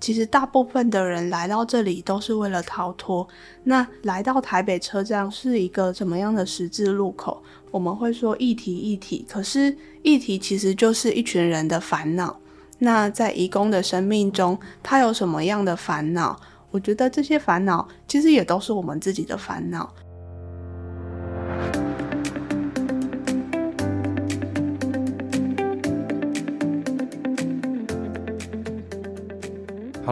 其实大部分的人来到这里都是为了逃脱。那来到台北车站是一个什么样的十字路口？我们会说议题议题，可是议题其实就是一群人的烦恼。那在义工的生命中，他有什么样的烦恼？我觉得这些烦恼其实也都是我们自己的烦恼。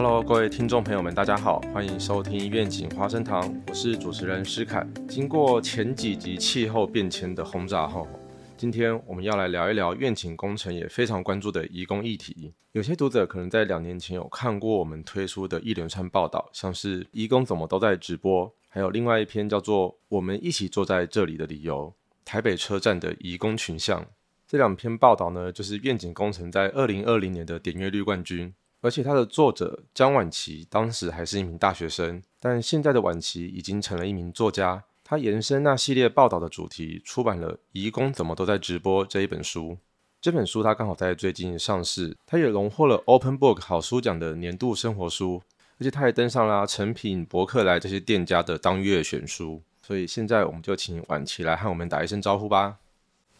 各位听众朋友们，大家好，欢迎收听愿景花生堂，我是主持人施凯。经过前几集气候变迁的轰炸后，今天我们要来聊一聊愿景工程也非常关注的移工议题。有些读者可能在两年前有看过我们推出的一连串报道，像是移工怎么都在直播，还有另外一篇叫做《我们一起坐在这里的理由》，台北车站的移工群像。这两篇报道呢，就是愿景工程在二零二零年的点阅率冠军。而且他的作者江晚琪当时还是一名大学生，但现在的晚琪已经成了一名作家。他延伸那系列报道的主题，出版了《移工怎么都在直播》这一本书。这本书他刚好在最近上市，他也荣获了 Open Book 好书奖的年度生活书，而且他也登上了成品、博客来这些店家的当月选书。所以现在我们就请晚琪来和我们打一声招呼吧。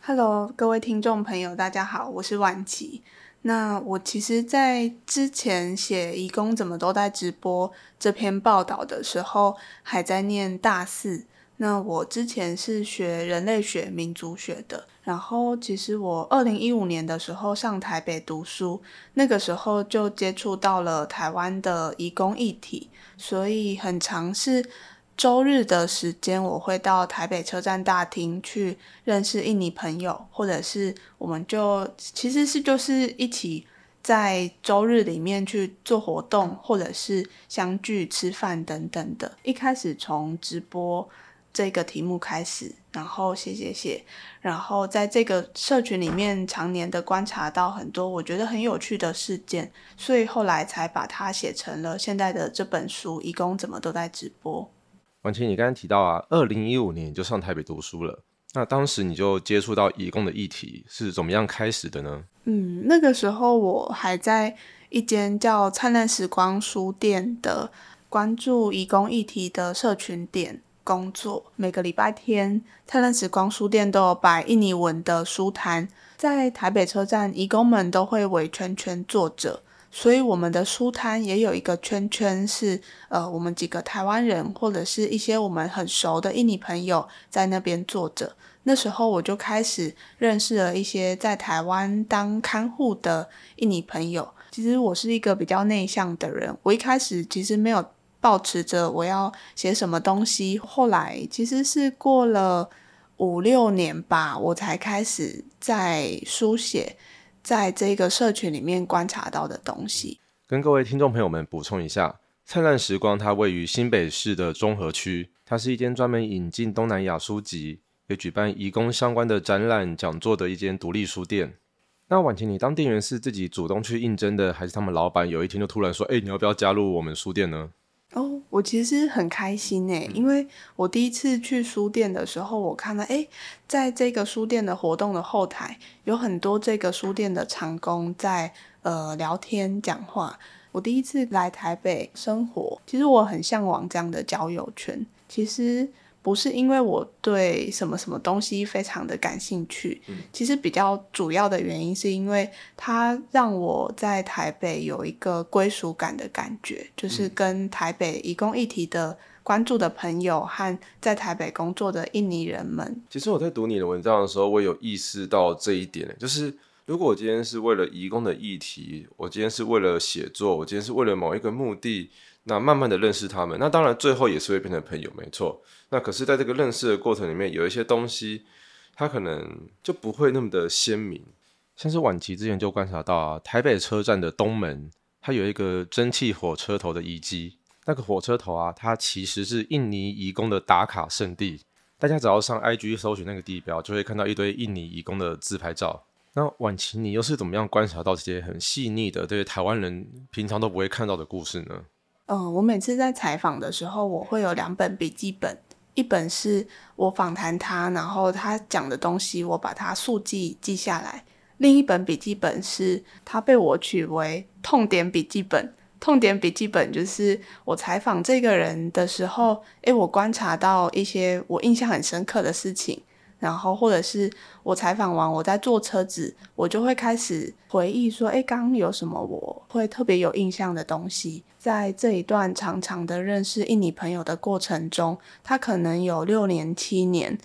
Hello，各位听众朋友，大家好，我是晚琪。那我其实，在之前写《义工怎么都在直播》这篇报道的时候，还在念大四。那我之前是学人类学、民族学的。然后，其实我二零一五年的时候上台北读书，那个时候就接触到了台湾的义工议题，所以很尝试。周日的时间，我会到台北车站大厅去认识印尼朋友，或者是我们就其实是就是一起在周日里面去做活动，或者是相聚吃饭等等的。一开始从直播这个题目开始，然后写写写，然后在这个社群里面常年的观察到很多我觉得很有趣的事件，所以后来才把它写成了现在的这本书《义工怎么都在直播》。婉晴，你刚刚提到啊，二零一五年就上台北读书了。那当时你就接触到义工的议题是怎么样开始的呢？嗯，那个时候我还在一间叫灿烂时光书店的关注义工议题的社群店工作。每个礼拜天，灿烂时光书店都有摆印尼文的书摊，在台北车站，义工们都会围圈圈坐着。所以我们的书摊也有一个圈圈，是呃，我们几个台湾人或者是一些我们很熟的印尼朋友在那边坐着。那时候我就开始认识了一些在台湾当看护的印尼朋友。其实我是一个比较内向的人，我一开始其实没有抱持着我要写什么东西。后来其实是过了五六年吧，我才开始在书写。在这个社群里面观察到的东西，跟各位听众朋友们补充一下，灿烂时光它位于新北市的中和区，它是一间专门引进东南亚书籍，也举办义工相关的展览讲座的一间独立书店。那婉晴，你当店员是自己主动去应征的，还是他们老板有一天就突然说，哎，你要不要加入我们书店呢？哦，我其实很开心诶，因为我第一次去书店的时候，我看到诶，在这个书店的活动的后台，有很多这个书店的长工在呃聊天讲话。我第一次来台北生活，其实我很向往这样的交友圈。其实。不是因为我对什么什么东西非常的感兴趣，其实比较主要的原因是因为它让我在台北有一个归属感的感觉，就是跟台北移工议题的关注的朋友和在台北工作的印尼人们。其实我在读你的文章的时候，我有意识到这一点，就是如果我今天是为了移工的议题，我今天是为了写作，我今天是为了某一个目的。那慢慢的认识他们，那当然最后也是会变成朋友，没错。那可是，在这个认识的过程里面，有一些东西，它可能就不会那么的鲜明。像是晚期之前就观察到啊，台北车站的东门，它有一个蒸汽火车头的遗迹。那个火车头啊，它其实是印尼移工的打卡圣地。大家只要上 IG 搜寻那个地标，就会看到一堆印尼移工的自拍照。那晚期你又是怎么样观察到这些很细腻的，这些台湾人平常都不会看到的故事呢？嗯，我每次在采访的时候，我会有两本笔记本，一本是我访谈他，然后他讲的东西，我把它速记记下来；另一本笔记本是他被我取为痛点笔记本，痛点笔记本就是我采访这个人的时候，诶，我观察到一些我印象很深刻的事情，然后或者是我采访完我在坐车子，我就会开始回忆说，诶，刚刚有什么我会特别有印象的东西。在这一段长长的认识印尼朋友的过程中，他可能有六年七年。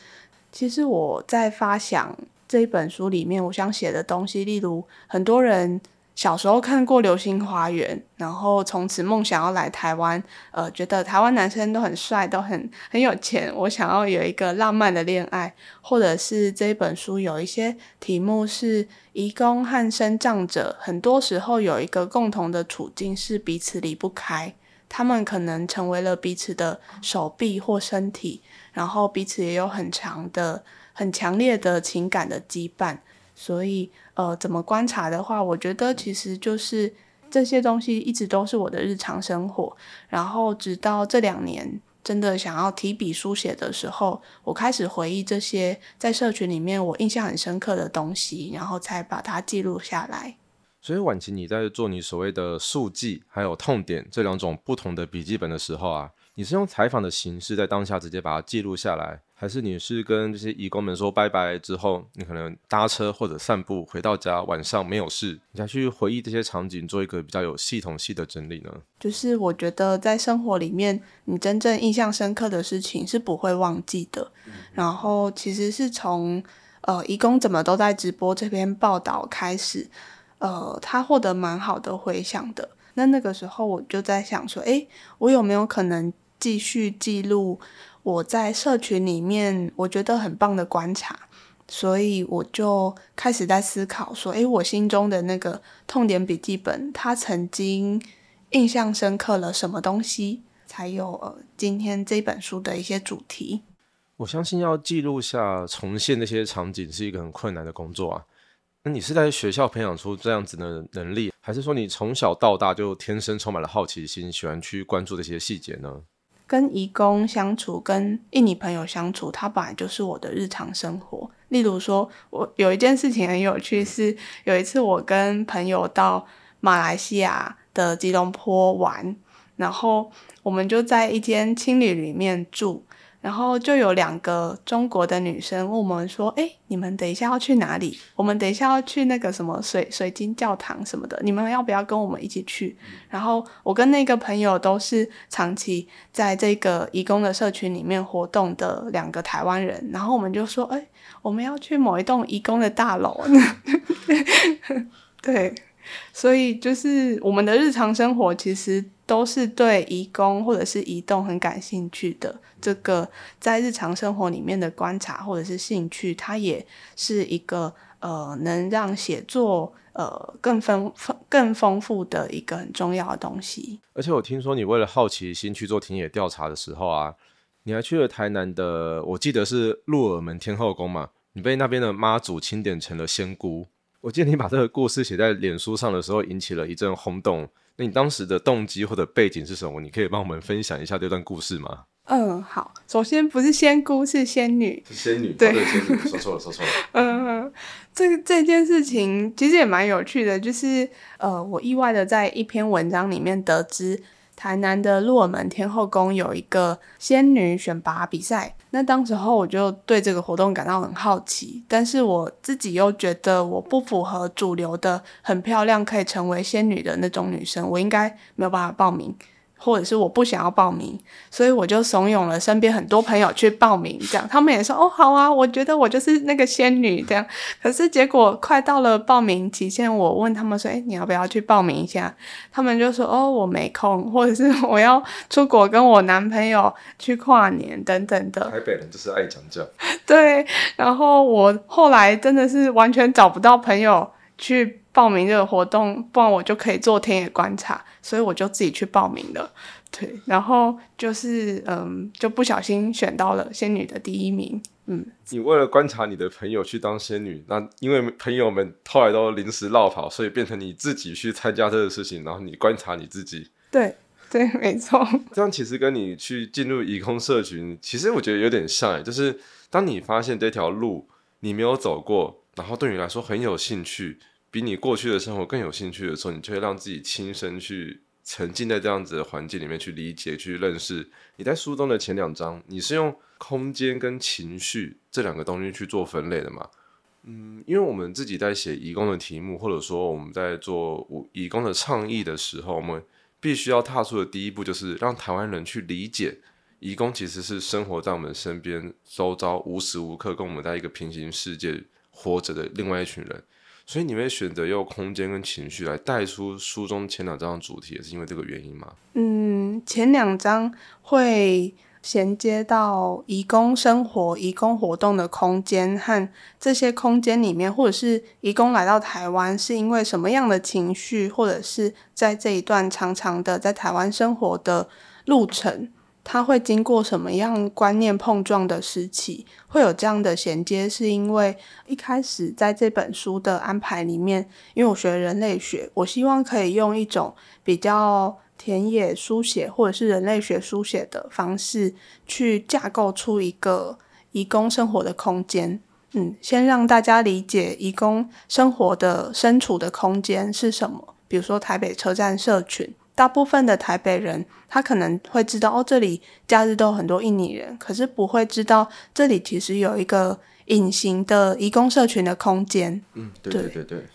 其实我在发想这一本书里面，我想写的东西，例如很多人。小时候看过《流星花园》，然后从此梦想要来台湾。呃，觉得台湾男生都很帅，都很很有钱。我想要有一个浪漫的恋爱，或者是这本书有一些题目是移工和生长者，很多时候有一个共同的处境是彼此离不开，他们可能成为了彼此的手臂或身体，然后彼此也有很强的、很强烈的情感的羁绊。所以，呃，怎么观察的话，我觉得其实就是这些东西一直都是我的日常生活。然后，直到这两年真的想要提笔书写的时候，我开始回忆这些在社群里面我印象很深刻的东西，然后才把它记录下来。所以，婉晴，你在做你所谓的速记还有痛点这两种不同的笔记本的时候啊，你是用采访的形式在当下直接把它记录下来。还是你是跟这些义工们说拜拜之后，你可能搭车或者散步回到家，晚上没有事，你才去回忆这些场景，做一个比较有系统性的整理呢？就是我觉得在生活里面，你真正印象深刻的事情是不会忘记的。然后其实是从呃义工怎么都在直播这篇报道开始，呃，他获得蛮好的回响的。那那个时候我就在想说，诶，我有没有可能继续记录？我在社群里面，我觉得很棒的观察，所以我就开始在思考说：，诶，我心中的那个痛点笔记本，它曾经印象深刻了什么东西，才有今天这本书的一些主题。我相信要记录下、重现那些场景是一个很困难的工作啊。那你是在学校培养出这样子的能力，还是说你从小到大就天生充满了好奇心，喜欢去关注这些细节呢？跟义工相处，跟印尼朋友相处，它本来就是我的日常生活。例如说，我有一件事情很有趣，是有一次我跟朋友到马来西亚的吉隆坡玩，然后我们就在一间青旅里面住。然后就有两个中国的女生问我们说：“哎，你们等一下要去哪里？我们等一下要去那个什么水水晶教堂什么的，你们要不要跟我们一起去？”然后我跟那个朋友都是长期在这个义工的社群里面活动的两个台湾人，然后我们就说：“哎，我们要去某一栋义工的大楼。”对。所以就是我们的日常生活其实都是对移工或者是移动很感兴趣的。这个在日常生活里面的观察或者是兴趣，它也是一个呃能让写作呃更丰丰更丰富的一个很重要的东西。而且我听说你为了好奇心去做田野调查的时候啊，你还去了台南的，我记得是鹿耳门天后宫嘛，你被那边的妈祖钦点成了仙姑。我记得你把这个故事写在脸书上的时候，引起了一阵轰动。那你当时的动机或者背景是什么？你可以帮我们分享一下这段故事吗？嗯，好。首先不是仙姑，是仙女。是仙女，对，仙女。说错了，说错了。嗯，这这件事情其实也蛮有趣的，就是呃，我意外的在一篇文章里面得知。台南的鹿耳门天后宫有一个仙女选拔比赛，那当时候我就对这个活动感到很好奇，但是我自己又觉得我不符合主流的很漂亮可以成为仙女的那种女生，我应该没有办法报名。或者是我不想要报名，所以我就怂恿了身边很多朋友去报名，这样他们也说哦好啊，我觉得我就是那个仙女这样。可是结果快到了报名期限，我问他们说，哎，你要不要去报名一下？他们就说哦我没空，或者是我要出国跟我男朋友去跨年等等的。台北人就是爱讲价。对，然后我后来真的是完全找不到朋友去。报名这个活动，不然我就可以做田野观察，所以我就自己去报名了。对，然后就是嗯，就不小心选到了仙女的第一名。嗯，你为了观察你的朋友去当仙女，那因为朋友们后来都临时落跑，所以变成你自己去参加这个事情，然后你观察你自己。对 对，没错。这样其实跟你去进入移空社群，其实我觉得有点像，就是当你发现这条路你没有走过，然后对你来说很有兴趣。比你过去的生活更有兴趣的时候，你就会让自己亲身去沉浸在这样子的环境里面去理解、去认识。你在书中的前两章，你是用空间跟情绪这两个东西去做分类的嘛？嗯，因为我们自己在写移工的题目，或者说我们在做移工的倡议的时候，我们必须要踏出的第一步，就是让台湾人去理解，移工其实是生活在我们身边、周遭，无时无刻跟我们在一个平行世界活着的另外一群人。所以你会选择用空间跟情绪来带出书中前两章的主题，也是因为这个原因吗？嗯，前两章会衔接到移工生活、移工活动的空间和这些空间里面，或者是移工来到台湾是因为什么样的情绪，或者是在这一段长长的在台湾生活的路程。他会经过什么样观念碰撞的时期，会有这样的衔接，是因为一开始在这本书的安排里面，因为我学人类学，我希望可以用一种比较田野书写或者是人类学书写的方式，去架构出一个移工生活的空间。嗯，先让大家理解移工生活的身处的空间是什么，比如说台北车站社群。大部分的台北人，他可能会知道哦，这里假日都有很多印尼人，可是不会知道这里其实有一个隐形的移工社群的空间。嗯，对对对对。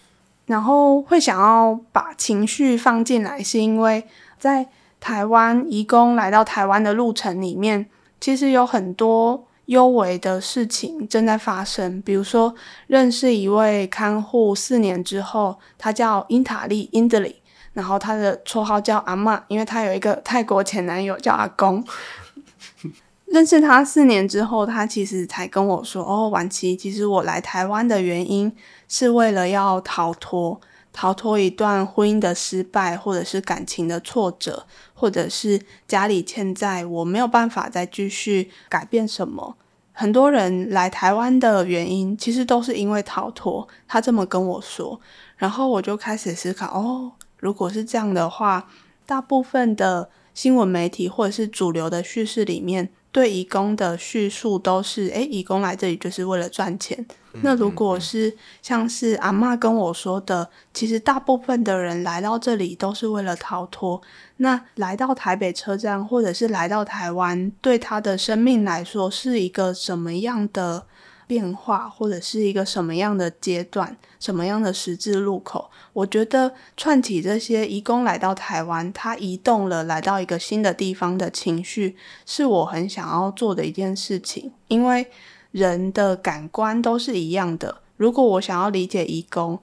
然后会想要把情绪放进来，是因为在台湾移工来到台湾的路程里面，其实有很多幽微的事情正在发生。比如说，认识一位看护四年之后，他叫英塔利 （Indley）。然后他的绰号叫阿妈，因为他有一个泰国前男友叫阿公。认识他四年之后，他其实才跟我说：“哦，晚期，其实我来台湾的原因是为了要逃脱，逃脱一段婚姻的失败，或者是感情的挫折，或者是家里欠债，我没有办法再继续改变什么。很多人来台湾的原因，其实都是因为逃脱。”他这么跟我说，然后我就开始思考：“哦。”如果是这样的话，大部分的新闻媒体或者是主流的叙事里面，对移工的叙述都是：诶，移工来这里就是为了赚钱。那如果是像是阿妈跟我说的，其实大部分的人来到这里都是为了逃脱。那来到台北车站或者是来到台湾，对他的生命来说是一个什么样的？变化或者是一个什么样的阶段，什么样的十字路口？我觉得串起这些移工来到台湾，他移动了，来到一个新的地方的情绪，是我很想要做的一件事情。因为人的感官都是一样的。如果我想要理解移工，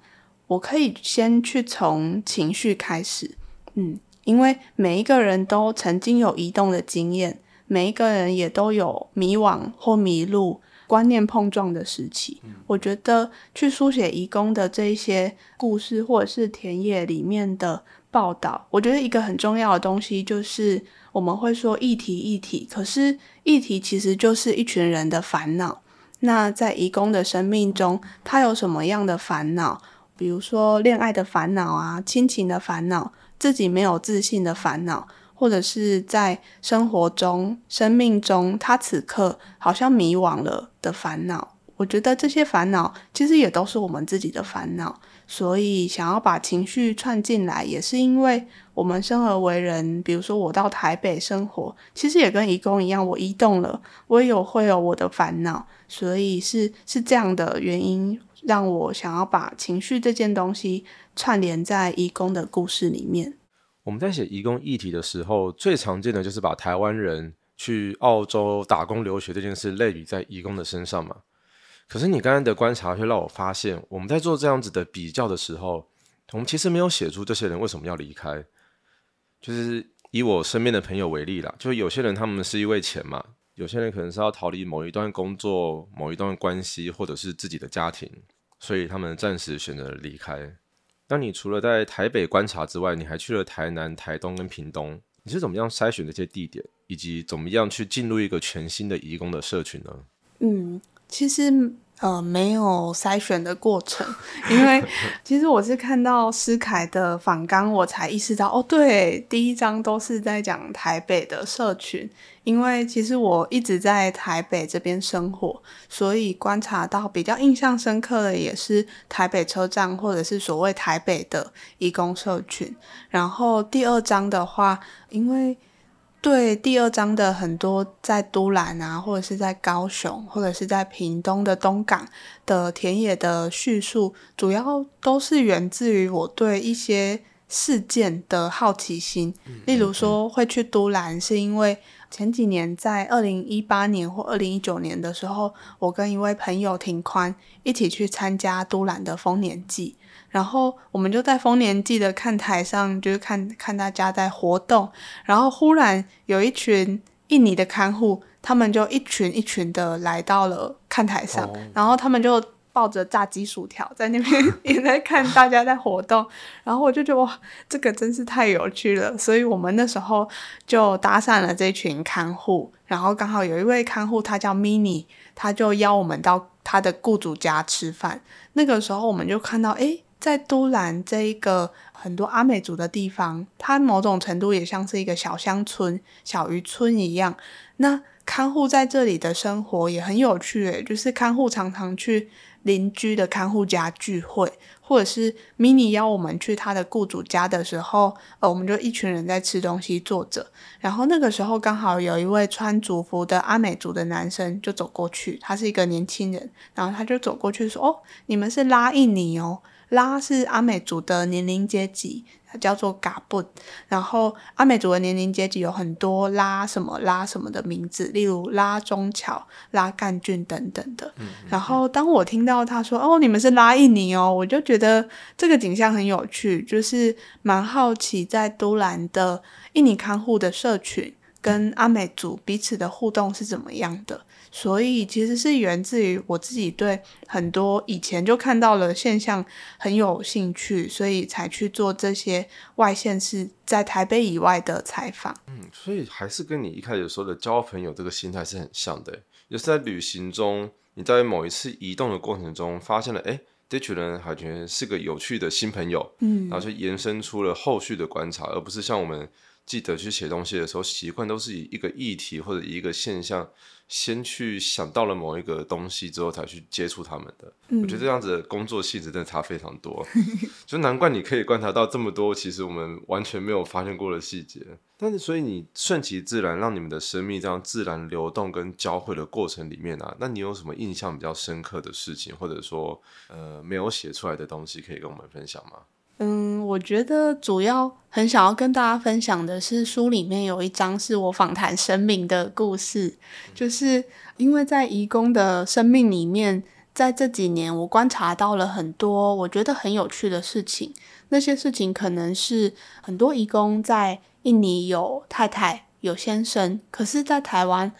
我可以先去从情绪开始。嗯，因为每一个人都曾经有移动的经验，每一个人也都有迷惘或迷路。观念碰撞的时期，我觉得去书写移工的这一些故事，或者是田野里面的报道，我觉得一个很重要的东西就是我们会说议题议题，可是议题其实就是一群人的烦恼。那在移工的生命中，他有什么样的烦恼？比如说恋爱的烦恼啊，亲情的烦恼，自己没有自信的烦恼。或者是在生活中、生命中，他此刻好像迷惘了的烦恼，我觉得这些烦恼其实也都是我们自己的烦恼。所以想要把情绪串进来，也是因为我们生而为人。比如说我到台北生活，其实也跟移工一样，我移动了，我也有会有我的烦恼。所以是是这样的原因，让我想要把情绪这件东西串联在移工的故事里面。我们在写移工议题的时候，最常见的就是把台湾人去澳洲打工留学这件事类比在移工的身上嘛。可是你刚刚的观察却让我发现，我们在做这样子的比较的时候，我们其实没有写出这些人为什么要离开。就是以我身边的朋友为例啦，就有些人他们是因为钱嘛，有些人可能是要逃离某一段工作、某一段关系，或者是自己的家庭，所以他们暂时选择离开。那你除了在台北观察之外，你还去了台南、台东跟屏东，你是怎么样筛选这些地点，以及怎么样去进入一个全新的移工的社群呢？嗯，其实呃，没有筛选的过程，因为 其实我是看到施凯的访纲，我才意识到，哦，对，第一章都是在讲台北的社群，因为其实我一直在台北这边生活，所以观察到比较印象深刻的也是台北车站或者是所谓台北的义工社群。然后第二章的话，因为对第二章的很多在都兰啊，或者是在高雄，或者是在屏东的东港的田野的叙述，主要都是源自于我对一些事件的好奇心。例如说，会去都兰，是因为前几年在二零一八年或二零一九年的时候，我跟一位朋友庭宽一起去参加都兰的丰年祭。然后我们就在丰年祭的看台上，就是看看大家在活动。然后忽然有一群印尼的看护，他们就一群一群的来到了看台上，然后他们就抱着炸鸡薯条在那边 也在看大家在活动。然后我就觉得哇，这个真是太有趣了。所以我们那时候就搭讪了这群看护，然后刚好有一位看护，他叫 Mini，他就邀我们到他的雇主家吃饭。那个时候我们就看到，哎。在都兰这一个很多阿美族的地方，它某种程度也像是一个小乡村、小渔村一样。那看护在这里的生活也很有趣，诶，就是看护常常去邻居的看护家聚会，或者是 mini 邀我们去他的雇主家的时候，呃，我们就一群人在吃东西坐着。然后那个时候刚好有一位穿族服的阿美族的男生就走过去，他是一个年轻人，然后他就走过去说：“哦，你们是拉印尼哦。”拉是阿美族的年龄阶级，它叫做嘎布。然后阿美族的年龄阶级有很多拉什么拉什么的名字，例如拉中桥、拉干郡等等的。然后当我听到他说：“哦，你们是拉印尼哦”，我就觉得这个景象很有趣，就是蛮好奇在都兰的印尼看护的社群跟阿美族彼此的互动是怎么样的。所以其实是源自于我自己对很多以前就看到了现象很有兴趣，所以才去做这些外县市在台北以外的采访。嗯，所以还是跟你一开始说的交朋友这个心态是很像的，就是在旅行中，你在某一次移动的过程中发现了，哎，这群人还觉得是个有趣的新朋友，嗯，然后就延伸出了后续的观察，而不是像我们记得去写东西的时候，习惯都是以一个议题或者一个现象。先去想到了某一个东西之后，才去接触他们的。我觉得这样子的工作性质真的差非常多，就难怪你可以观察到这么多其实我们完全没有发现过的细节。但是，所以你顺其自然，让你们的生命这样自然流动跟交汇的过程里面啊，那你有什么印象比较深刻的事情，或者说呃没有写出来的东西，可以跟我们分享吗？嗯，我觉得主要很想要跟大家分享的是，书里面有一章是我访谈生命的故事，就是因为在移工的生命里面，在这几年我观察到了很多我觉得很有趣的事情。那些事情可能是很多移工在印尼有太太有先生，可是在台湾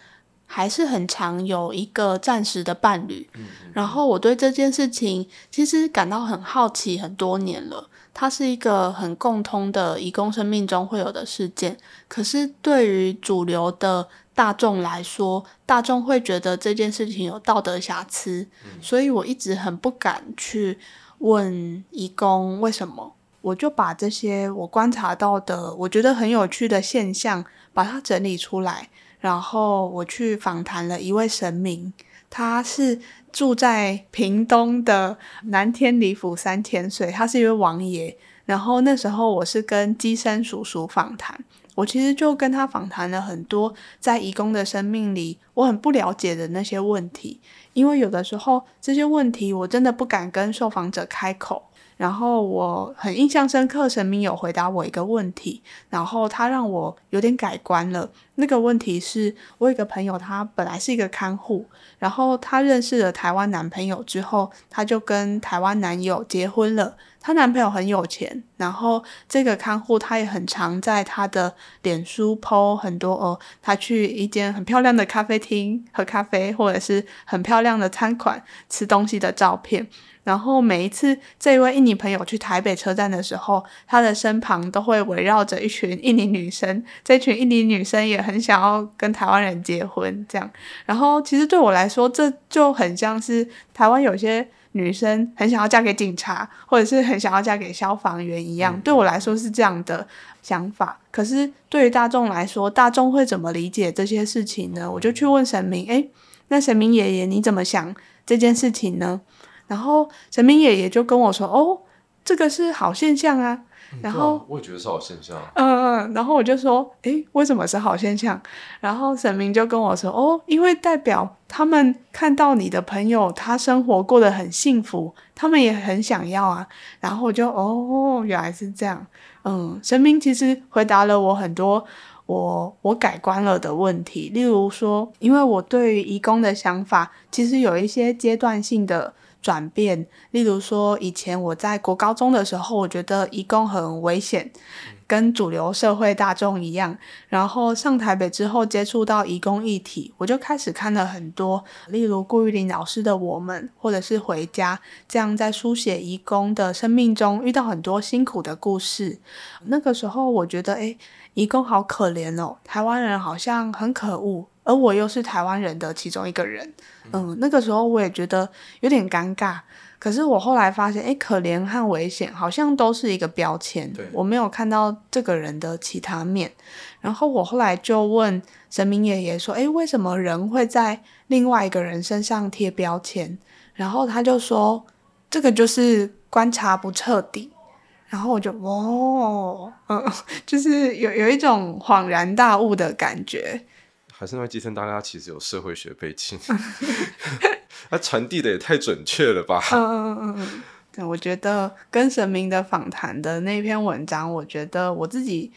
还是很常有一个暂时的伴侣。然后我对这件事情其实感到很好奇很多年了。它是一个很共通的移工生命中会有的事件，可是对于主流的大众来说，大众会觉得这件事情有道德瑕疵，所以我一直很不敢去问移工为什么。我就把这些我观察到的，我觉得很有趣的现象，把它整理出来，然后我去访谈了一位神明，他是。住在屏东的南天里府三千岁，他是一位王爷。然后那时候我是跟基山叔叔访谈，我其实就跟他访谈了很多在义工的生命里我很不了解的那些问题，因为有的时候这些问题我真的不敢跟受访者开口。然后我很印象深刻，神明有回答我一个问题，然后他让我有点改观了。那个问题是我有个朋友，他本来是一个看护，然后他认识了台湾男朋友之后，他就跟台湾男友结婚了。她男朋友很有钱，然后这个看护她也很常在她的脸书 po 很多哦，她去一间很漂亮的咖啡厅喝咖啡，或者是很漂亮的餐馆吃东西的照片。然后每一次这位印尼朋友去台北车站的时候，他的身旁都会围绕着一群印尼女生，这群印尼女生也很想要跟台湾人结婚，这样。然后其实对我来说，这就很像是台湾有些女生很想要嫁给警察，或者是很想要嫁给消防员一样。对我来说是这样的想法。可是对于大众来说，大众会怎么理解这些事情呢？我就去问神明，诶，那神明爷爷你怎么想这件事情呢？然后神明爷爷就跟我说：“哦，这个是好现象啊。”然后我也觉得是好现象。嗯嗯，然后我就说：“诶，为什么是好现象？”然后神明就跟我说：“哦，因为代表他们看到你的朋友他生活过得很幸福，他们也很想要啊。”然后我就：“哦，原来是这样。”嗯，神明其实回答了我很多我我改观了的问题，例如说，因为我对于义工的想法其实有一些阶段性的。转变，例如说，以前我在国高中的时候，我觉得移工很危险，跟主流社会大众一样。然后上台北之后，接触到移工议题，我就开始看了很多，例如顾玉玲老师的《我们》，或者是《回家》，这样在书写移工的生命中遇到很多辛苦的故事。那个时候，我觉得，诶，移工好可怜哦，台湾人好像很可恶。而我又是台湾人的其中一个人，嗯，那个时候我也觉得有点尴尬。可是我后来发现，哎，可怜和危险好像都是一个标签，我没有看到这个人的其他面。然后我后来就问神明爷爷说，哎，为什么人会在另外一个人身上贴标签？然后他就说，这个就是观察不彻底。然后我就，哦，嗯，就是有有一种恍然大悟的感觉。还是因为基生大家其实有社会学背景 他传递的也太准确了吧？嗯嗯嗯嗯，对，我觉得跟神明的访谈的那篇文章，我觉得我自己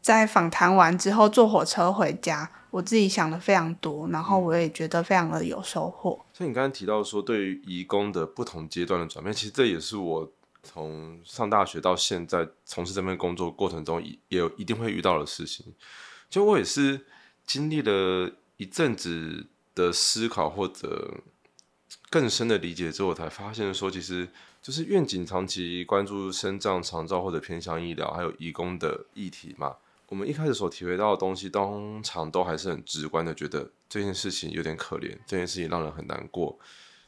在访谈完之后坐火车回家，我自己想的非常多，然后我也觉得非常的有收获。所以你刚才提到说，对于义工的不同阶段的转变，其实这也是我从上大学到现在从事这份工作过程中，也也有一定会遇到的事情。就我也是。经历了一阵子的思考或者更深的理解之后，才发现说，其实就是愿景长期关注生障、长照或者偏向医疗，还有义工的议题嘛。我们一开始所体会到的东西，通常都还是很直观的，觉得这件事情有点可怜，这件事情让人很难过。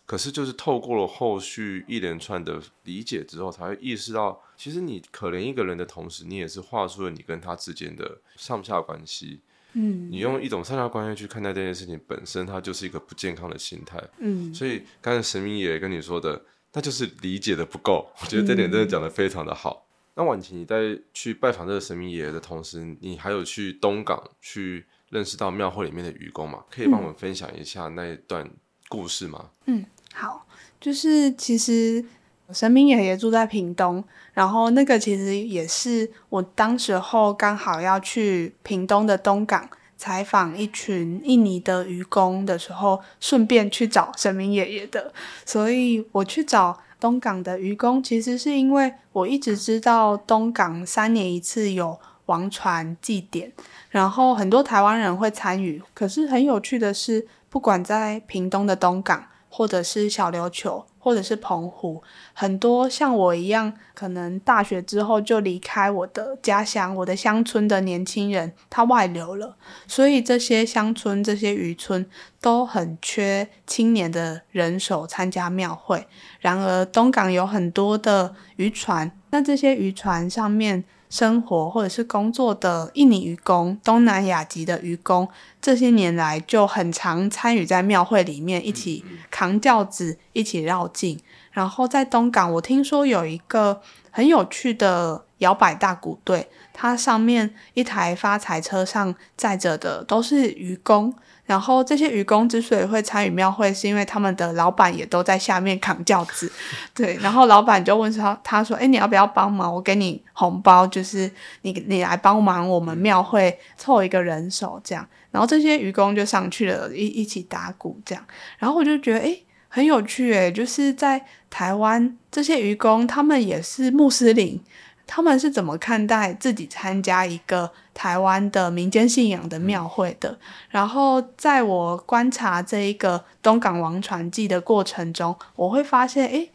可是，就是透过了后续一连串的理解之后，才会意识到，其实你可怜一个人的同时，你也是画出了你跟他之间的上下关系。嗯，你用一种上下关系去看待这件事情本身，它就是一个不健康的心态。嗯，所以刚才神明也跟你说的，那就是理解的不够。我觉得这点真的讲的非常的好。那婉晴，你在去拜访这个神明爷爷的同时，你还有去东港去认识到庙会里面的愚公嘛？可以帮我们分享一下那一段故事吗？嗯，好，就是其实。神明爷爷住在屏东，然后那个其实也是我当时候刚好要去屏东的东港采访一群印尼的渔工的时候，顺便去找神明爷爷的。所以我去找东港的渔工，其实是因为我一直知道东港三年一次有王船祭典，然后很多台湾人会参与。可是很有趣的是，不管在屏东的东港，或者是小琉球。或者是澎湖，很多像我一样，可能大学之后就离开我的家乡、我的乡村的年轻人，他外流了，所以这些乡村、这些渔村都很缺青年的人手参加庙会。然而，东港有很多的渔船，那这些渔船上面。生活或者是工作的印尼愚公、东南亚籍的愚公，这些年来就很常参与在庙会里面，一起扛轿子，一起绕境。然后在东港，我听说有一个很有趣的摇摆大鼓队，它上面一台发财车上载着的都是渔工。然后这些愚公之所以会参与庙会，是因为他们的老板也都在下面扛轿子，对。然后老板就问他，他说：“哎，你要不要帮忙？我给你红包，就是你你来帮忙我们庙会凑一个人手这样。”然后这些愚公就上去了，一一起打鼓这样。然后我就觉得，哎。很有趣诶，就是在台湾这些愚公，他们也是穆斯林，他们是怎么看待自己参加一个台湾的民间信仰的庙会的？然后在我观察这一个东港王传记的过程中，我会发现，诶，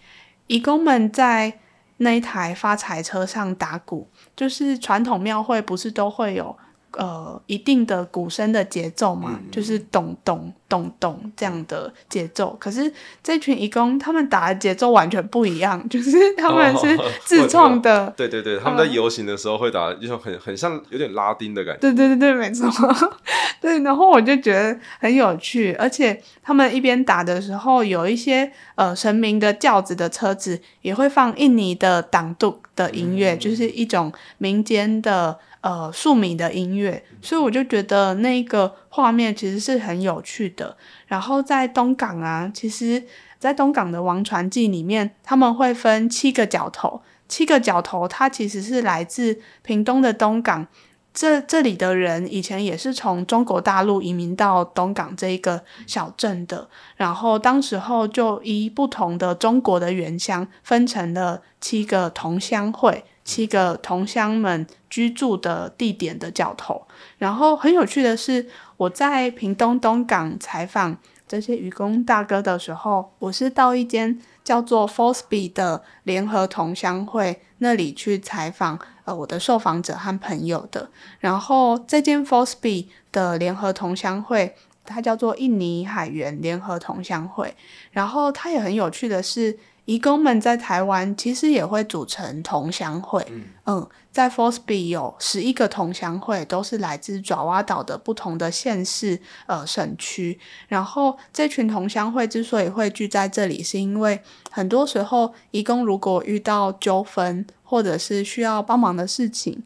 义工们在那一台发财车上打鼓，就是传统庙会不是都会有。呃，一定的鼓声的节奏嘛，就是咚咚咚咚这样的节奏。可是这群义工他们打的节奏完全不一样，就是他们是 自创的。对对对，他们在游行的时候会打，一种很很像有点拉丁的感觉。对对对对，没错。对，然后我就觉得很有趣，而且他们一边打的时候，有一些呃神明的轿子的车子也会放印尼的党度的音乐，就是一种民间的。呃，庶民的音乐，所以我就觉得那个画面其实是很有趣的。然后在东港啊，其实，在东港的王传记里面，他们会分七个角头，七个角头，它其实是来自屏东的东港。这这里的人以前也是从中国大陆移民到东港这一个小镇的，然后当时候就依不同的中国的原乡分成了七个同乡会。七个同乡们居住的地点的角头，然后很有趣的是，我在屏东东港采访这些渔工大哥的时候，我是到一间叫做 f o r s b y 的联合同乡会那里去采访呃我的受访者和朋友的。然后这间 f o r s b y 的联合同乡会，它叫做印尼海员联合同乡会。然后它也很有趣的是。义工们在台湾其实也会组成同乡会，嗯，在 f o r s b y 有十一个同乡会，都是来自爪哇岛的不同的县市、呃省区。然后这群同乡会之所以会聚在这里，是因为很多时候移工如果遇到纠纷或者是需要帮忙的事情。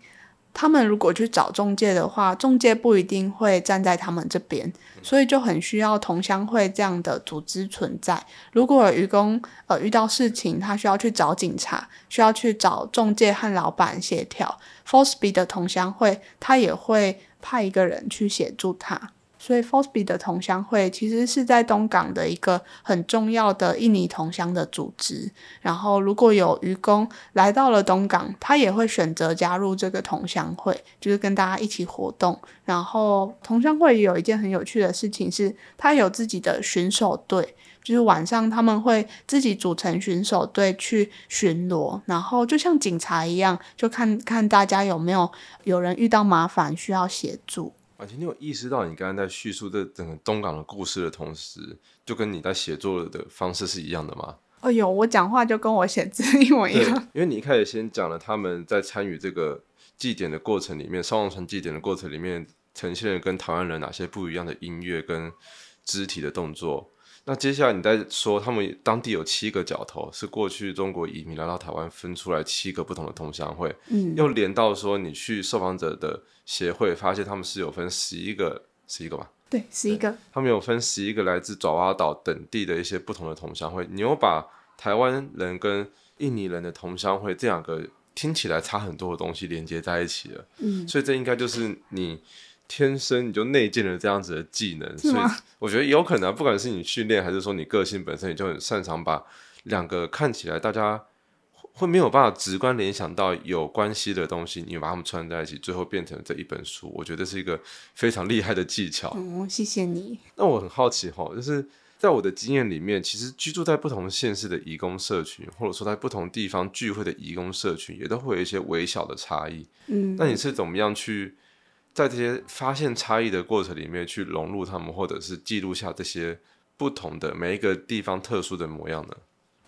他们如果去找中介的话，中介不一定会站在他们这边，所以就很需要同乡会这样的组织存在。如果渔工呃遇到事情，他需要去找警察，需要去找中介和老板协调 f o r s b y 的同乡会，他也会派一个人去协助他。所以 f o s b y 的同乡会其实是在东港的一个很重要的印尼同乡的组织。然后如果有渔工来到了东港，他也会选择加入这个同乡会，就是跟大家一起活动。然后同乡会有一件很有趣的事情是，他有自己的巡守队，就是晚上他们会自己组成巡守队去巡逻，然后就像警察一样，就看看大家有没有有人遇到麻烦需要协助。你有意识到，你刚刚在叙述这整个东港的故事的同时，就跟你在写作的方式是一样的吗？哦，有，我讲话就跟我写字一模一样。因为你一开始先讲了他们在参与这个祭典的过程里面，双王船祭典的过程里面，呈现了跟台湾人哪些不一样的音乐跟肢体的动作。那接下来你再说，他们当地有七个角头，是过去中国移民来到台湾分出来七个不同的同乡会，嗯，又连到说你去受访者的协会，发现他们是有分十一个，十一个吧？对，十一个。他们有分十一个来自爪哇岛等地的一些不同的同乡会，你又把台湾人跟印尼人的同乡会这两个听起来差很多的东西连接在一起了，嗯，所以这应该就是你。天生你就内建了这样子的技能，所以我觉得有可能，不管是你训练还是说你个性本身，你就很擅长把两个看起来大家会没有办法直观联想到有关系的东西，你把它们串在一起，最后变成这一本书。我觉得是一个非常厉害的技巧。哦，谢谢你。那我很好奇哈，就是在我的经验里面，其实居住在不同县市的移工社群，或者说在不同地方聚会的移工社群，也都会有一些微小的差异。嗯，那你是怎么样去？在这些发现差异的过程里面，去融入他们，或者是记录下这些不同的每一个地方特殊的模样呢？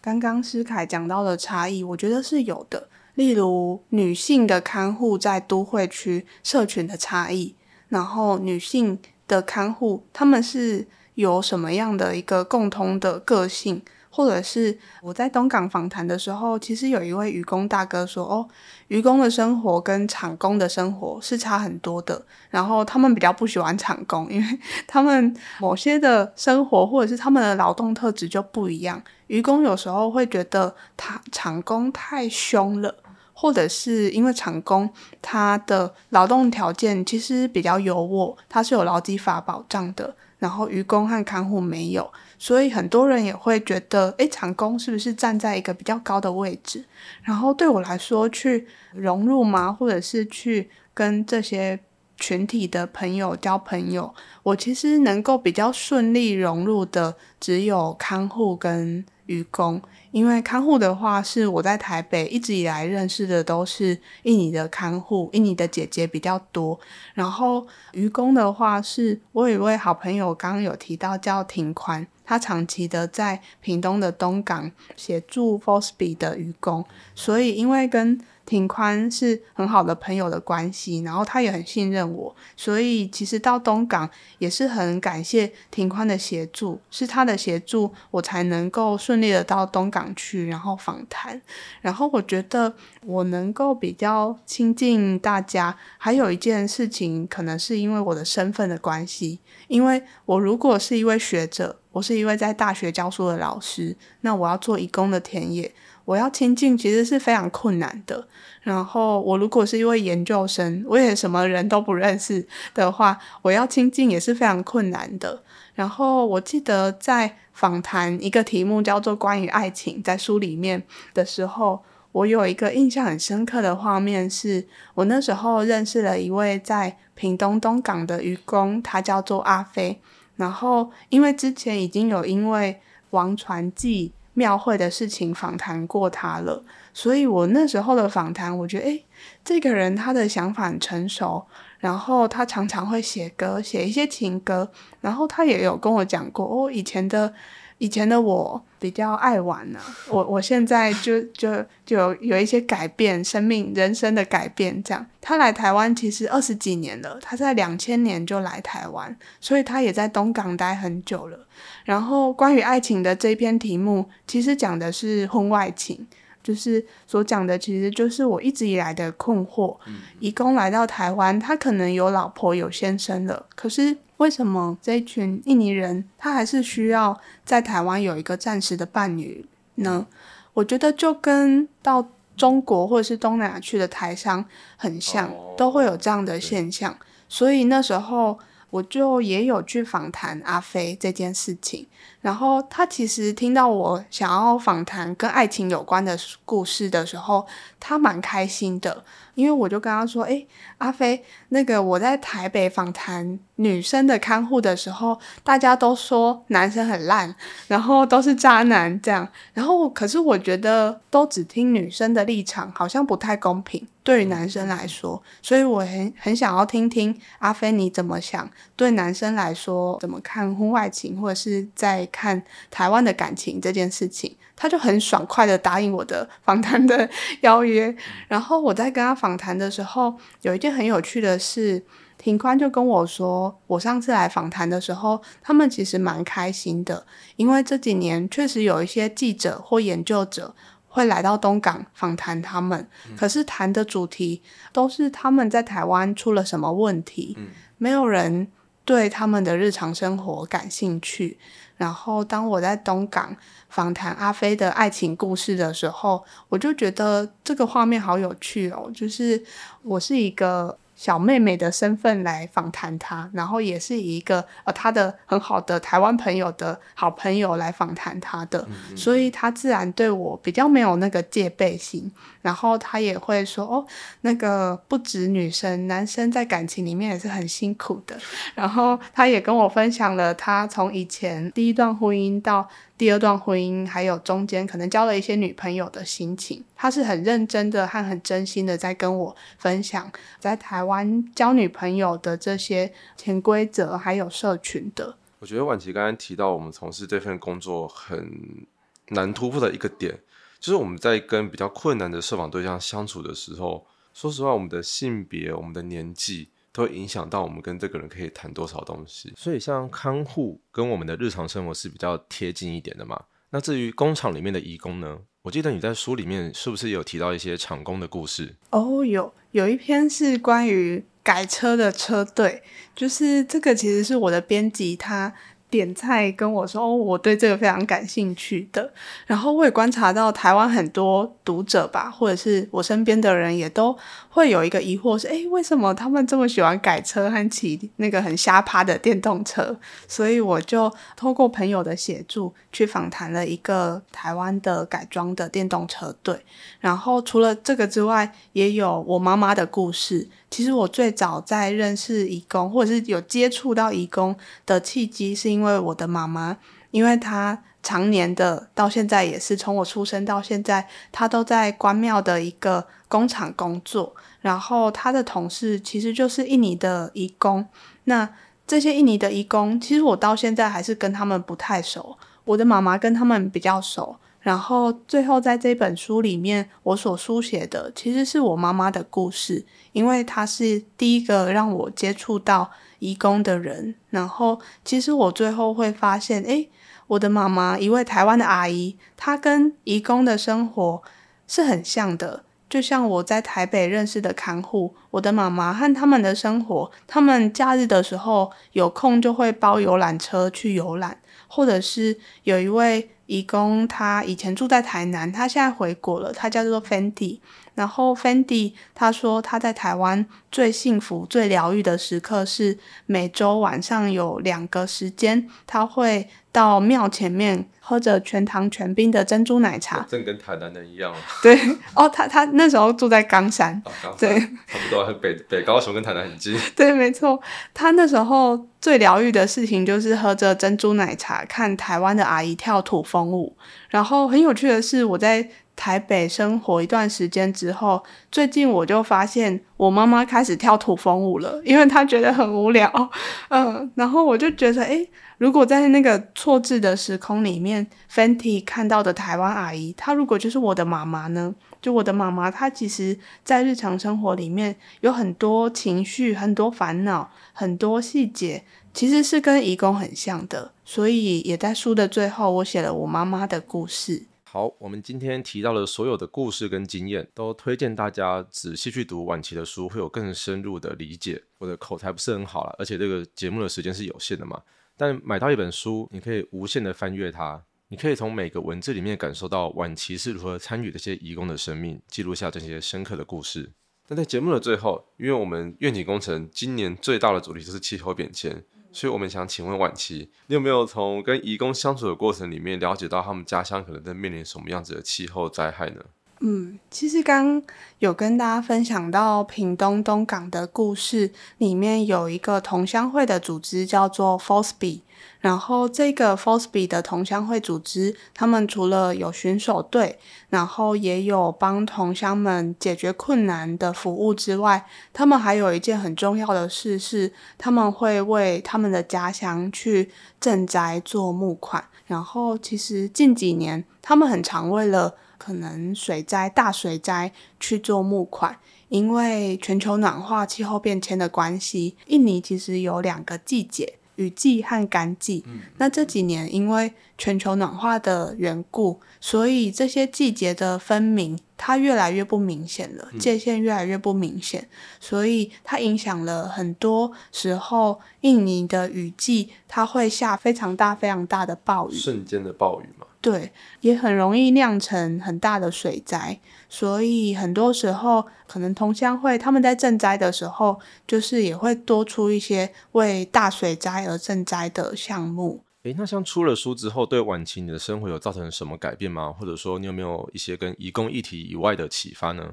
刚刚思凯讲到的差异，我觉得是有的。例如女性的看护在都会区社群的差异，然后女性的看护他们是有什么样的一个共通的个性？或者是我在东港访谈的时候，其实有一位渔工大哥说：“哦，渔工的生活跟厂工的生活是差很多的。然后他们比较不喜欢厂工，因为 他们某些的生活或者是他们的劳动特质就不一样。渔工有时候会觉得他厂工太凶了，或者是因为厂工他的劳动条件其实比较优渥，他是有劳基法保障的，然后渔工和看护没有，所以很多人也会觉得，诶，长工是不是站在一个比较高的位置？然后对我来说，去融入吗？或者是去跟这些群体的朋友交朋友，我其实能够比较顺利融入的，只有看护跟愚工。因为看护的话，是我在台北一直以来认识的都是印尼的看护，印尼的姐姐比较多。然后愚公的话，是我有一位好朋友，刚刚有提到叫庭宽，他长期的在屏东的东港协助 f o s b y 的愚公，所以因为跟庭宽是很好的朋友的关系，然后他也很信任我，所以其实到东港也是很感谢庭宽的协助，是他的协助我才能够顺利的到东港去，然后访谈。然后我觉得我能够比较亲近大家，还有一件事情，可能是因为我的身份的关系，因为我如果是一位学者，我是一位在大学教书的老师，那我要做义工的田野。我要亲近其实是非常困难的。然后我如果是一位研究生，我也什么人都不认识的话，我要亲近也是非常困难的。然后我记得在访谈一个题目叫做“关于爱情”在书里面的时候，我有一个印象很深刻的画面，是我那时候认识了一位在屏东东港的渔工，他叫做阿飞。然后因为之前已经有因为王传记。庙会的事情访谈过他了，所以我那时候的访谈，我觉得，诶，这个人他的想法很成熟，然后他常常会写歌，写一些情歌，然后他也有跟我讲过，哦，以前的。以前的我比较爱玩呢，我我现在就就就有有一些改变，生命人生的改变。这样，他来台湾其实二十几年了，他在两千年就来台湾，所以他也在东港待很久了。然后关于爱情的这篇题目，其实讲的是婚外情，就是所讲的其实就是我一直以来的困惑。义工来到台湾，他可能有老婆有先生了，可是。为什么这一群印尼人他还是需要在台湾有一个暂时的伴侣呢？我觉得就跟到中国或者是东南亚去的台商很像，都会有这样的现象。所以那时候我就也有去访谈阿飞这件事情，然后他其实听到我想要访谈跟爱情有关的故事的时候，他蛮开心的。因为我就跟他说：“哎，阿飞，那个我在台北访谈女生的看护的时候，大家都说男生很烂，然后都是渣男这样。然后可是我觉得都只听女生的立场，好像不太公平对于男生来说。所以我很很想要听听阿飞你怎么想，对男生来说怎么看婚外情，或者是在看台湾的感情这件事情。”他就很爽快的答应我的访谈的邀约，然后我在跟他访谈的时候，有一件很有趣的事，庭宽就跟我说，我上次来访谈的时候，他们其实蛮开心的，因为这几年确实有一些记者或研究者会来到东港访谈他们，可是谈的主题都是他们在台湾出了什么问题，没有人对他们的日常生活感兴趣。然后当我在东港。访谈阿飞的爱情故事的时候，我就觉得这个画面好有趣哦。就是我是一个。小妹妹的身份来访谈她，然后也是以一个呃她的很好的台湾朋友的好朋友来访谈她的，所以她自然对我比较没有那个戒备心，然后她也会说哦，那个不止女生，男生在感情里面也是很辛苦的，然后她也跟我分享了她从以前第一段婚姻到。第二段婚姻，还有中间可能交了一些女朋友的心情，他是很认真的和很真心的在跟我分享在台湾交女朋友的这些潜规则，还有社群的。我觉得婉琪刚刚提到我们从事这份工作很难突破的一个点，就是我们在跟比较困难的受访对象相处的时候，说实话，我们的性别、我们的年纪。都会影响到我们跟这个人可以谈多少东西，所以像看护跟我们的日常生活是比较贴近一点的嘛。那至于工厂里面的义工呢？我记得你在书里面是不是有提到一些厂工的故事？哦，有有一篇是关于改车的车队，就是这个其实是我的编辑他。点菜跟我说，哦，我对这个非常感兴趣的。然后我也观察到台湾很多读者吧，或者是我身边的人也都会有一个疑惑是，诶，为什么他们这么喜欢改车和骑那个很瞎趴的电动车？所以我就透过朋友的协助去访谈了一个台湾的改装的电动车队。然后除了这个之外，也有我妈妈的故事。其实我最早在认识义工，或者是有接触到义工的契机，是因为我的妈妈，因为她常年的到现在也是从我出生到现在，他都在关庙的一个工厂工作。然后他的同事其实就是印尼的义工。那这些印尼的义工，其实我到现在还是跟他们不太熟。我的妈妈跟他们比较熟。然后最后在这本书里面，我所书写的其实是我妈妈的故事，因为她是第一个让我接触到义工的人。然后其实我最后会发现，诶，我的妈妈一位台湾的阿姨，她跟义工的生活是很像的。就像我在台北认识的看护，我的妈妈和他们的生活，他们假日的时候有空就会包游览车去游览，或者是有一位。义工他以前住在台南，他现在回国了。他叫做 Fendi，然后 Fendi 他说他在台湾最幸福、最疗愈的时刻是每周晚上有两个时间，他会到庙前面喝着全糖全冰的珍珠奶茶。正跟台南人一样 对哦，他他那时候住在冈山，对，差不多北北高雄跟台南很近。对，没错，他那时候。最疗愈的事情就是喝着珍珠奶茶，看台湾的阿姨跳土风舞。然后很有趣的是，我在台北生活一段时间之后，最近我就发现我妈妈开始跳土风舞了，因为她觉得很无聊。嗯，然后我就觉得，诶，如果在那个错置的时空里面，Fenty 看到的台湾阿姨，她如果就是我的妈妈呢？就我的妈妈，她其实在日常生活里面有很多情绪、很多烦恼、很多细节，其实是跟义工很像的。所以也在书的最后，我写了我妈妈的故事。好，我们今天提到的所有的故事跟经验，都推荐大家仔细去读晚期的书，会有更深入的理解。我的口才不是很好了，而且这个节目的时间是有限的嘛。但买到一本书，你可以无限的翻阅它。你可以从每个文字里面感受到晚期是如何参与这些义工的生命，记录下这些深刻的故事。那在节目的最后，因为我们愿景工程今年最大的主题就是气候变迁，所以我们想请问晚期，你有没有从跟义工相处的过程里面了解到他们家乡可能在面临什么样子的气候灾害呢？嗯，其实刚有跟大家分享到屏东东港的故事，里面有一个同乡会的组织叫做 Forsby。然后这个 Fosby 的同乡会组织，他们除了有巡守队，然后也有帮同乡们解决困难的服务之外，他们还有一件很重要的事是，他们会为他们的家乡去赈灾做募款。然后其实近几年，他们很常为了可能水灾、大水灾去做募款，因为全球暖化、气候变迁的关系，印尼其实有两个季节。雨季和干季，那这几年因为全球暖化的缘故，所以这些季节的分明它越来越不明显了，界限越来越不明显，所以它影响了很多时候印尼的雨季，它会下非常大、非常大的暴雨，瞬间的暴雨嘛。对，也很容易酿成很大的水灾，所以很多时候可能同乡会他们在赈灾的时候，就是也会多出一些为大水灾而赈灾的项目。诶，那像出了书之后，对晚期你的生活有造成什么改变吗？或者说你有没有一些跟移工议题以外的启发呢？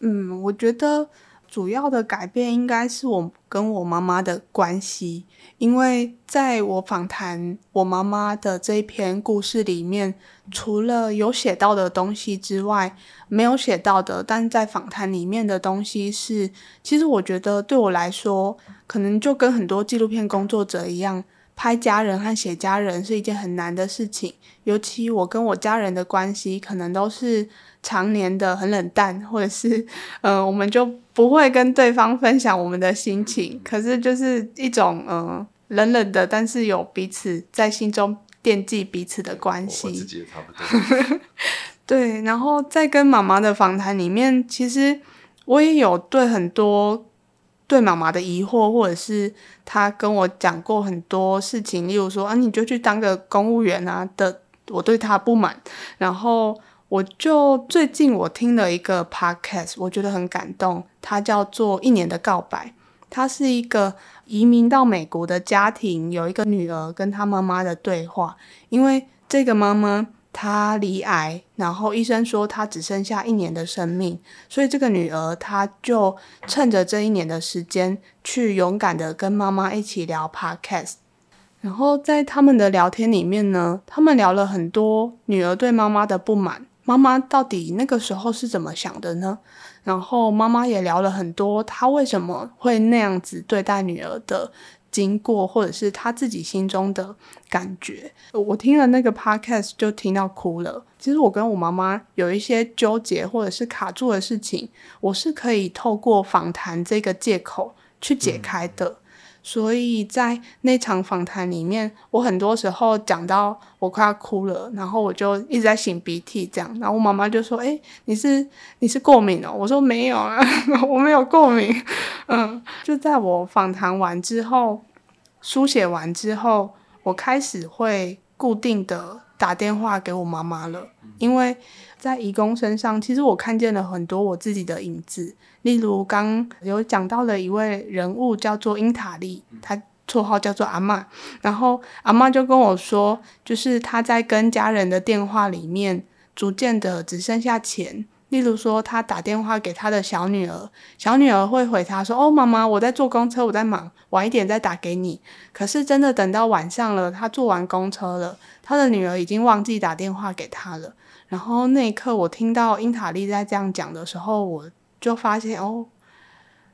嗯，我觉得。主要的改变应该是我跟我妈妈的关系，因为在我访谈我妈妈的这一篇故事里面，除了有写到的东西之外，没有写到的，但在访谈里面的东西是，其实我觉得对我来说，可能就跟很多纪录片工作者一样。拍家人和写家人是一件很难的事情，尤其我跟我家人的关系可能都是常年的很冷淡，或者是，呃，我们就不会跟对方分享我们的心情，可是就是一种，嗯，冷冷的，但是有彼此在心中惦记彼此的关系。我自己也差不多。对，然后在跟妈妈的访谈里面，其实我也有对很多。对妈妈的疑惑，或者是他跟我讲过很多事情，例如说啊，你就去当个公务员啊的，我对他不满。然后我就最近我听了一个 podcast，我觉得很感动，它叫做《一年的告白》，它是一个移民到美国的家庭，有一个女儿跟她妈妈的对话，因为这个妈妈。她罹癌，然后医生说她只剩下一年的生命，所以这个女儿她就趁着这一年的时间，去勇敢的跟妈妈一起聊 podcast。然后在他们的聊天里面呢，他们聊了很多女儿对妈妈的不满，妈妈到底那个时候是怎么想的呢？然后妈妈也聊了很多，她为什么会那样子对待女儿的。经过，或者是他自己心中的感觉，我听了那个 podcast 就听到哭了。其实我跟我妈妈有一些纠结或者是卡住的事情，我是可以透过访谈这个借口去解开的。所以在那场访谈里面，我很多时候讲到我快要哭了，然后我就一直在擤鼻涕，这样。然后我妈妈就说：“哎，你是你是过敏哦？”我说：“没有啊，我没有过敏。”嗯，就在我访谈完之后，书写完之后，我开始会固定的打电话给我妈妈了，因为在义工身上，其实我看见了很多我自己的影子。例如，刚有讲到了一位人物叫做英塔利，他绰号叫做阿妈。然后阿妈就跟我说，就是他在跟家人的电话里面，逐渐的只剩下钱。例如说，他打电话给他的小女儿，小女儿会回他说：“哦，妈妈，我在坐公车，我在忙，晚一点再打给你。”可是真的等到晚上了，他坐完公车了，他的女儿已经忘记打电话给他了。然后那一刻，我听到英塔利在这样讲的时候，我。就发现哦，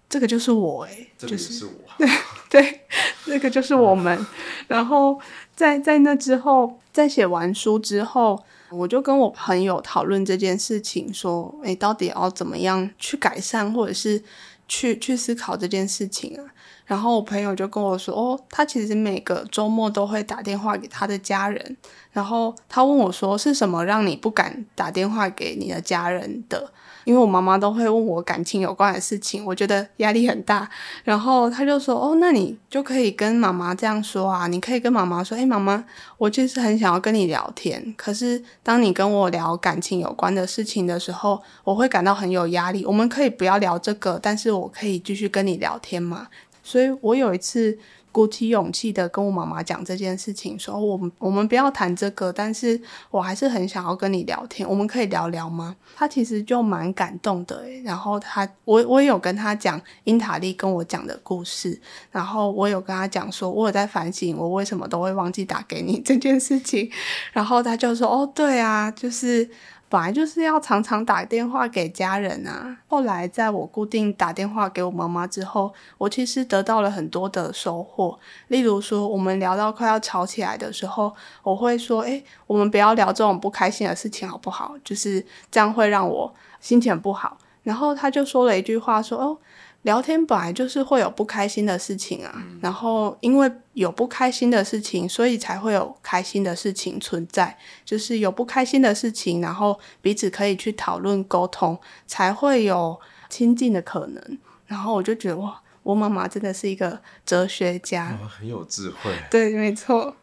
这个就是我哎，就是我，对 对，那个就是我们。然后在在那之后，在写完书之后，我就跟我朋友讨论这件事情，说，哎，到底要怎么样去改善，或者是去去思考这件事情啊？然后我朋友就跟我说，哦，他其实每个周末都会打电话给他的家人，然后他问我说，是什么让你不敢打电话给你的家人的？因为我妈妈都会问我感情有关的事情，我觉得压力很大。然后他就说：“哦，那你就可以跟妈妈这样说啊，你可以跟妈妈说，哎，妈妈，我其实很想要跟你聊天，可是当你跟我聊感情有关的事情的时候，我会感到很有压力。我们可以不要聊这个，但是我可以继续跟你聊天嘛。所以我有一次。”鼓起勇气的跟我妈妈讲这件事情，说我们我们不要谈这个，但是我还是很想要跟你聊天，我们可以聊聊吗？他其实就蛮感动的，然后他我我有跟他讲英塔利跟我讲的故事，然后我有跟他讲说，我有在反省我为什么都会忘记打给你这件事情，然后他就说，哦，对啊，就是。本来就是要常常打电话给家人啊。后来在我固定打电话给我妈妈之后，我其实得到了很多的收获。例如说，我们聊到快要吵起来的时候，我会说：“诶，我们不要聊这种不开心的事情，好不好？”就是这样会让我心情不好。然后他就说了一句话，说：“哦。”聊天本来就是会有不开心的事情啊，然后因为有不开心的事情，所以才会有开心的事情存在。就是有不开心的事情，然后彼此可以去讨论沟通，才会有亲近的可能。然后我就觉得哇，我妈妈真的是一个哲学家，很有智慧。对，没错。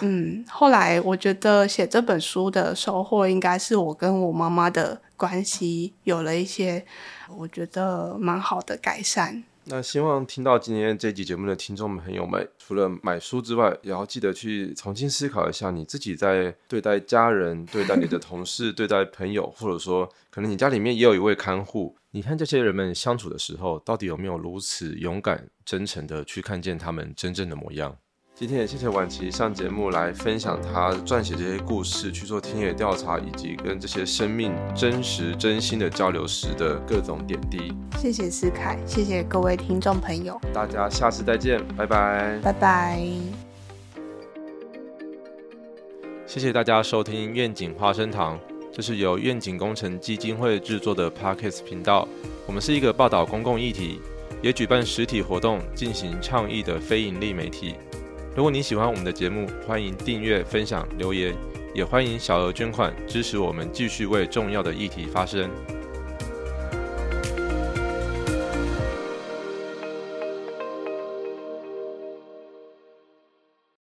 嗯，后来我觉得写这本书的收获，应该是我跟我妈妈的关系有了一些。我觉得蛮好的改善。那希望听到今天这集节目的听众朋友们，除了买书之外，也要记得去重新思考一下，你自己在对待家人、对待你的同事、对待朋友，或者说可能你家里面也有一位看护，你看这些人们相处的时候，到底有没有如此勇敢、真诚的去看见他们真正的模样？今天也谢谢婉琪上节目来分享她撰写这些故事、去做田野调查，以及跟这些生命真实、真心的交流时的各种点滴。谢谢思凯，谢谢各位听众朋友，大家下次再见，拜拜，拜拜。谢谢大家收听愿景花生堂，这是由愿景工程基金会制作的 Parkes 频道。我们是一个报道公共议题，也举办实体活动进行倡议的非营利媒体。如果你喜欢我们的节目，欢迎订阅、分享、留言，也欢迎小额捐款支持我们，继续为重要的议题发声。